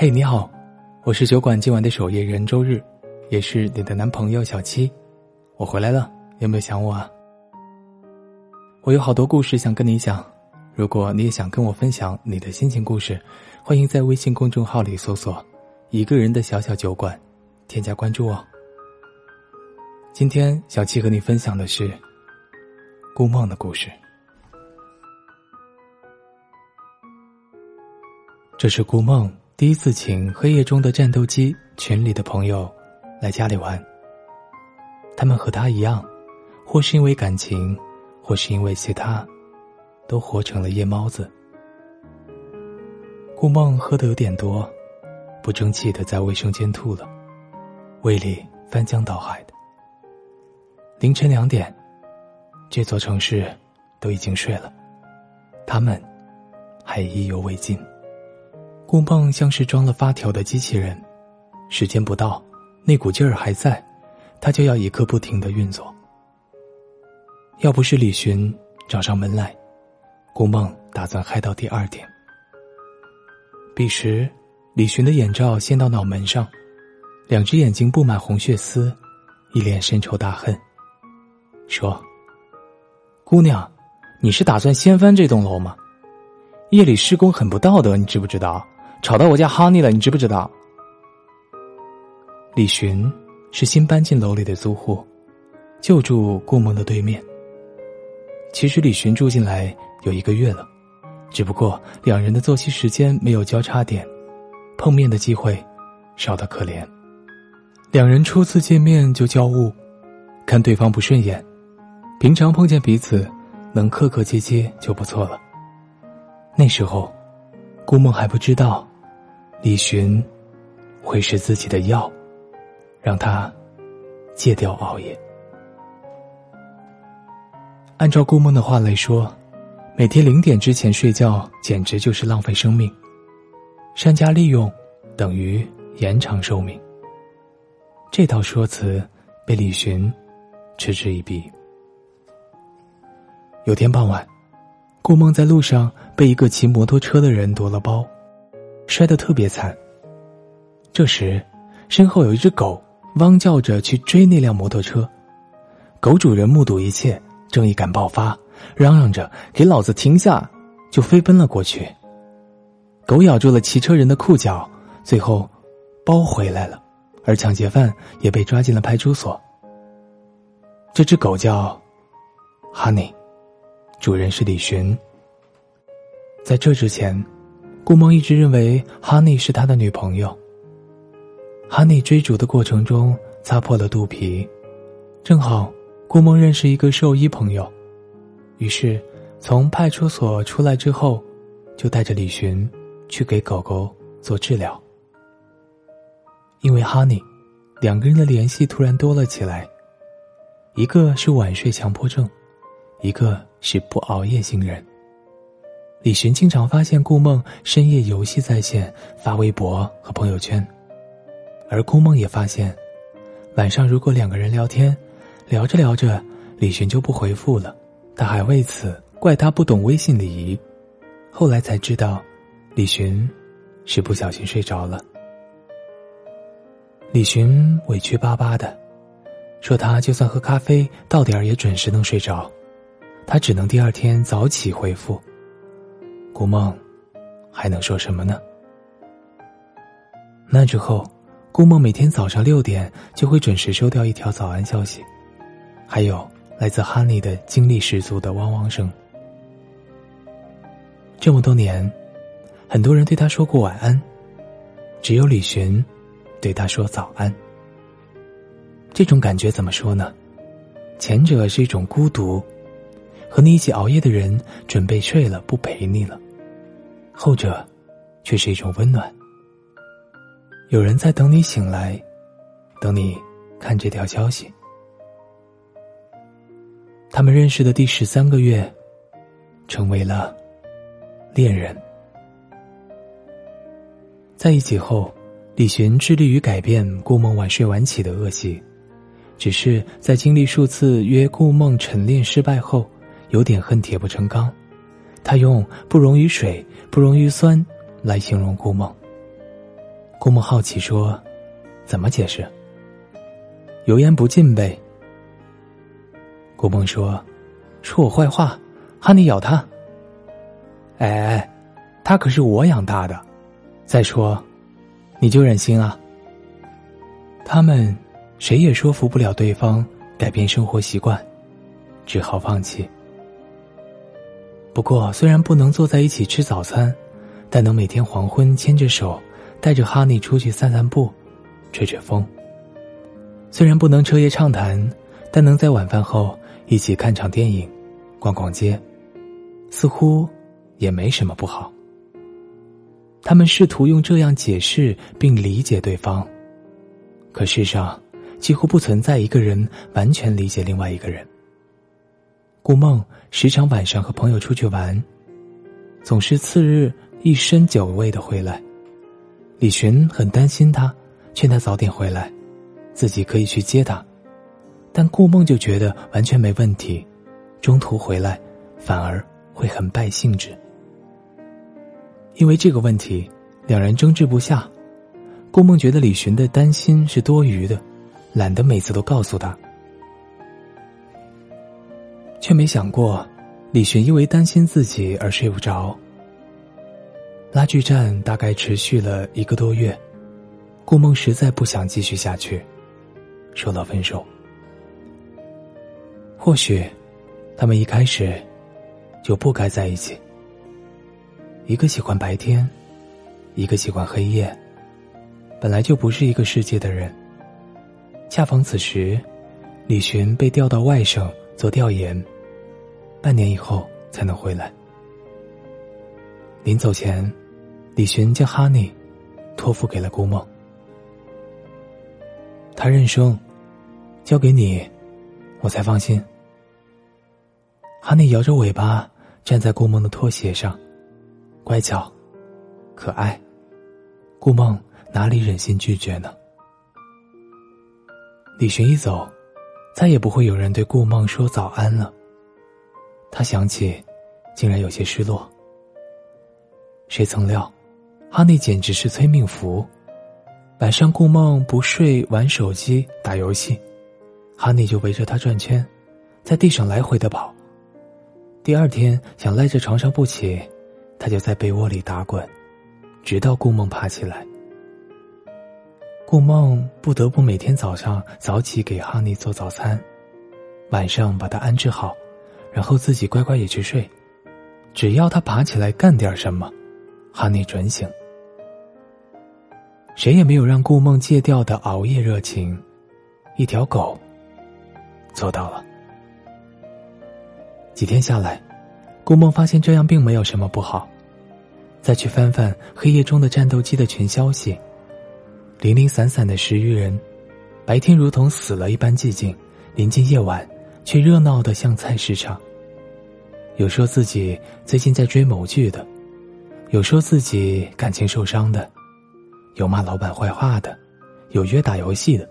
嘿，你好，我是酒馆今晚的守夜人周日，也是你的男朋友小七，我回来了，有没有想我啊？我有好多故事想跟你讲，如果你也想跟我分享你的心情故事，欢迎在微信公众号里搜索“一个人的小小酒馆”，添加关注哦。今天小七和你分享的是顾梦的故事。这是顾梦第一次请黑夜中的战斗机群里的朋友来家里玩。他们和他一样，或是因为感情，或是因为其他，都活成了夜猫子。顾梦喝的有点多，不争气的在卫生间吐了，胃里翻江倒海的。凌晨两点，这座城市都已经睡了，他们还意犹未尽。顾梦像是装了发条的机器人，时间不到，那股劲儿还在，他就要一刻不停的运作。要不是李寻找上门来，顾梦打算嗨到第二天。彼时，李寻的眼罩掀到脑门上，两只眼睛布满红血丝，一脸深仇大恨，说：“姑娘，你是打算掀翻这栋楼吗？夜里施工很不道德，你知不知道？”吵到我家哈尼了，你知不知道？李寻是新搬进楼里的租户，就住顾梦的对面。其实李寻住进来有一个月了，只不过两人的作息时间没有交叉点，碰面的机会少得可怜。两人初次见面就交恶，看对方不顺眼，平常碰见彼此能客客气气就不错了。那时候，顾梦还不知道。李寻会是自己的药，让他戒掉熬夜。按照顾梦的话来说，每天零点之前睡觉简直就是浪费生命，善加利用等于延长寿命。这套说辞被李寻嗤之以鼻。有天傍晚，顾梦在路上被一个骑摩托车的人夺了包。摔得特别惨。这时，身后有一只狗汪叫着去追那辆摩托车，狗主人目睹一切，正义感爆发，嚷嚷着“给老子停下”，就飞奔了过去。狗咬住了骑车人的裤脚，最后包回来了，而抢劫犯也被抓进了派出所。这只狗叫 Honey，主人是李寻。在这之前。顾梦一直认为哈尼是他的女朋友。哈尼追逐的过程中擦破了肚皮，正好顾梦认识一个兽医朋友，于是从派出所出来之后，就带着李寻去给狗狗做治疗。因为哈尼，两个人的联系突然多了起来。一个是晚睡强迫症，一个是不熬夜型人。李寻经常发现顾梦深夜游戏在线，发微博和朋友圈，而顾梦也发现，晚上如果两个人聊天，聊着聊着，李寻就不回复了，他还为此怪他不懂微信礼仪。后来才知道，李寻是不小心睡着了。李寻委屈巴巴的说：“他就算喝咖啡到点儿也准时能睡着，他只能第二天早起回复。”顾梦，还能说什么呢？那之后，顾梦每天早上六点就会准时收掉一条早安消息，还有来自哈尼的精力十足的汪汪声。这么多年，很多人对他说过晚安，只有李寻对他说早安。这种感觉怎么说呢？前者是一种孤独。和你一起熬夜的人准备睡了，不陪你了。后者，却是一种温暖。有人在等你醒来，等你看这条消息。他们认识的第十三个月，成为了恋人。在一起后，李寻致力于改变顾梦晚睡晚起的恶习，只是在经历数次约顾梦晨练失败后。有点恨铁不成钢，他用“不溶于水，不溶于酸”来形容顾梦。顾梦好奇说：“怎么解释？”油盐不进呗。顾梦说：“说我坏话，哈尼咬他。”哎哎，他可是我养大的。再说，你就忍心啊？他们谁也说服不了对方改变生活习惯，只好放弃。不过，虽然不能坐在一起吃早餐，但能每天黄昏牵着手，带着哈尼出去散散步，吹吹风。虽然不能彻夜畅谈，但能在晚饭后一起看场电影、逛逛街，似乎也没什么不好。他们试图用这样解释并理解对方，可世上几乎不存在一个人完全理解另外一个人。顾梦时常晚上和朋友出去玩，总是次日一身酒味的回来。李寻很担心他，劝他早点回来，自己可以去接他。但顾梦就觉得完全没问题，中途回来反而会很败兴致。因为这个问题，两人争执不下。顾梦觉得李寻的担心是多余的，懒得每次都告诉他。却没想过，李寻因为担心自己而睡不着。拉锯战大概持续了一个多月，顾梦实在不想继续下去，说了分手。或许，他们一开始就不该在一起。一个喜欢白天，一个喜欢黑夜，本来就不是一个世界的人。恰逢此时，李寻被调到外省。做调研，半年以后才能回来。临走前，李寻将哈尼托付给了顾梦。他认生，交给你，我才放心。哈尼摇着尾巴站在顾梦的拖鞋上，乖巧，可爱。顾梦哪里忍心拒绝呢？李寻一走。再也不会有人对顾梦说早安了。他想起，竟然有些失落。谁曾料，哈尼简直是催命符。晚上顾梦不睡，玩手机、打游戏，哈尼就围着他转圈，在地上来回的跑。第二天想赖在床上不起，他就在被窝里打滚，直到顾梦爬起来。顾梦不得不每天早上早起给哈尼做早餐，晚上把他安置好，然后自己乖乖也去睡。只要他爬起来干点什么，哈尼准醒。谁也没有让顾梦戒掉的熬夜热情，一条狗做到了。几天下来，顾梦发现这样并没有什么不好。再去翻翻黑夜中的战斗机的群消息。零零散散的十余人，白天如同死了一般寂静，临近夜晚，却热闹的像菜市场。有说自己最近在追某剧的，有说自己感情受伤的，有骂老板坏话的，有约打游戏的，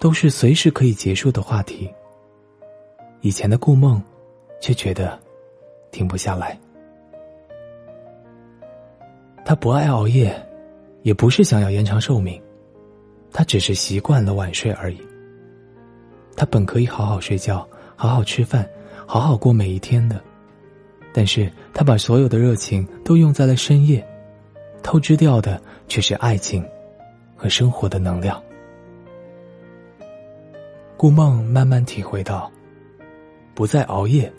都是随时可以结束的话题。以前的顾梦，却觉得停不下来。他不爱熬夜。也不是想要延长寿命，他只是习惯了晚睡而已。他本可以好好睡觉、好好吃饭、好好过每一天的，但是他把所有的热情都用在了深夜，透支掉的却是爱情和生活的能量。顾梦慢慢体会到，不再熬夜，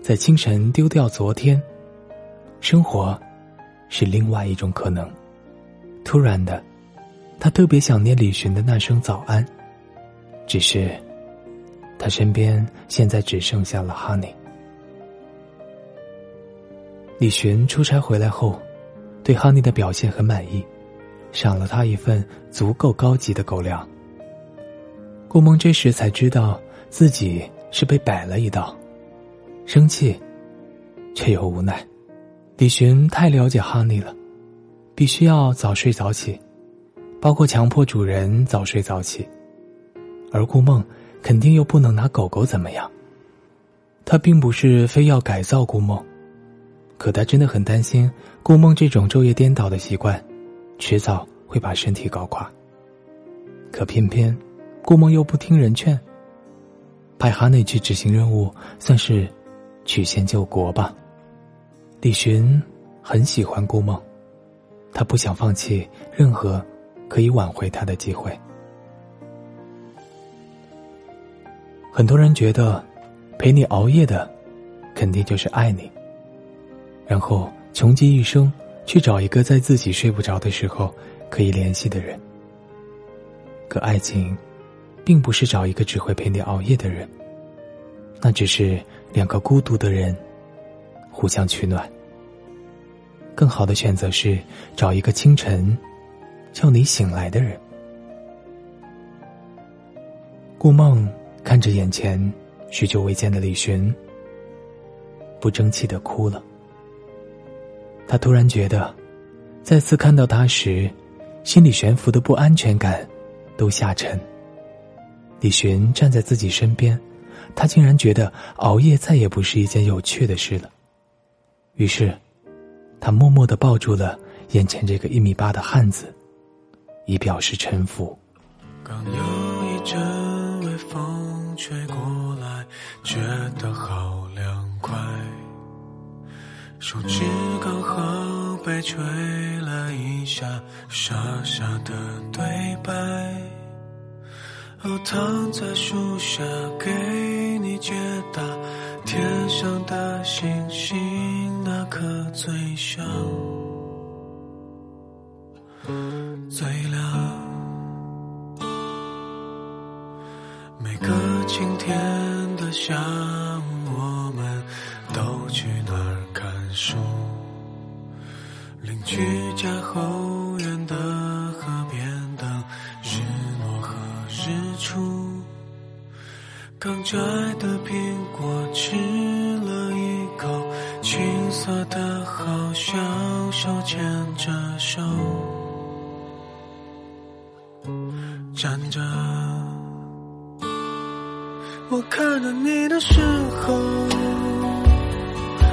在清晨丢掉昨天，生活是另外一种可能。突然的，他特别想念李寻的那声早安。只是，他身边现在只剩下了哈尼。李寻出差回来后，对哈尼的表现很满意，赏了他一份足够高级的狗粮。顾梦这时才知道自己是被摆了一道，生气，却又无奈。李寻太了解哈尼了。必须要早睡早起，包括强迫主人早睡早起，而顾梦肯定又不能拿狗狗怎么样。他并不是非要改造顾梦，可他真的很担心顾梦这种昼夜颠倒的习惯，迟早会把身体搞垮。可偏偏顾梦又不听人劝，派哈内去执行任务，算是曲线救国吧。李寻很喜欢顾梦，他不想放弃任何可以挽回他的机会。很多人觉得，陪你熬夜的，肯定就是爱你。然后穷极一生去找一个在自己睡不着的时候可以联系的人。可爱情，并不是找一个只会陪你熬夜的人，那只是两个孤独的人。互相取暖。更好的选择是找一个清晨叫你醒来的人。顾梦看着眼前许久未见的李寻，不争气的哭了。他突然觉得，再次看到他时，心里悬浮的不安全感都下沉。李寻站在自己身边，他竟然觉得熬夜再也不是一件有趣的事了。于是，他默默的抱住了眼前这个一米八的汉子，以表示臣服。刚有一阵微风吹过来，觉得好凉快。手指刚好被吹了一下，傻傻的对白。哦，躺在树下给你解答，天上的星星。那颗最香、最亮。每个晴天的下站着。我看着你的时候，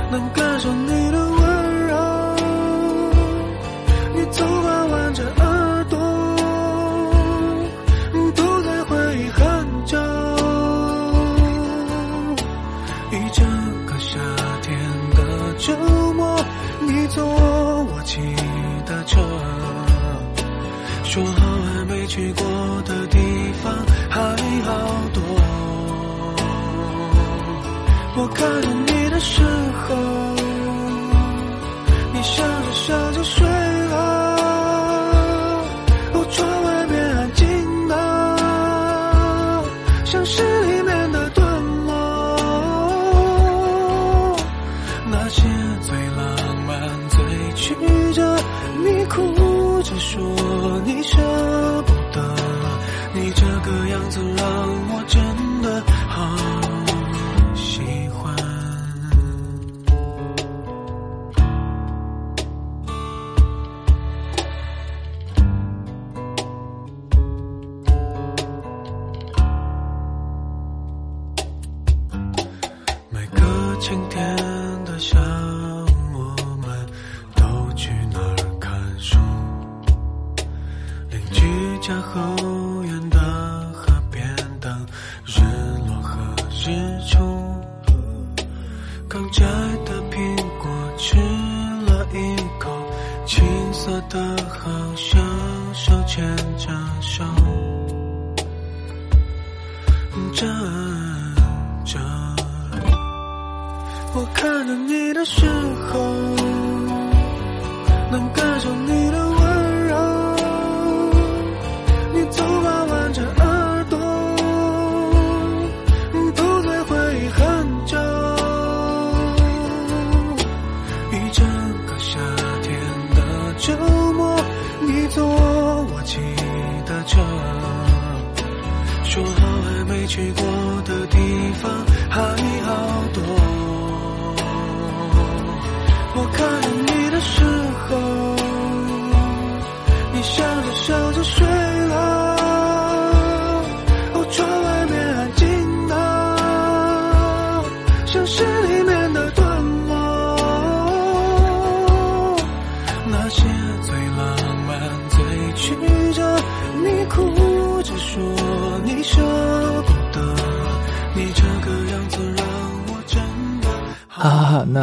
能感受你的温柔。你头我看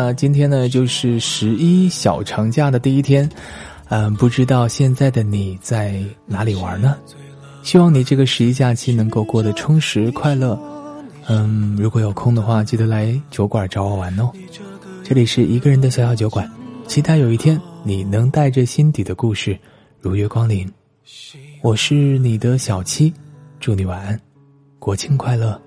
那今天呢，就是十一小长假的第一天，嗯，不知道现在的你在哪里玩呢？希望你这个十一假期能够过得充实快乐。嗯，如果有空的话，记得来酒馆找我玩哦。这里是一个人的小小酒馆，期待有一天你能带着心底的故事如约光临。我是你的小七，祝你晚安，国庆快乐。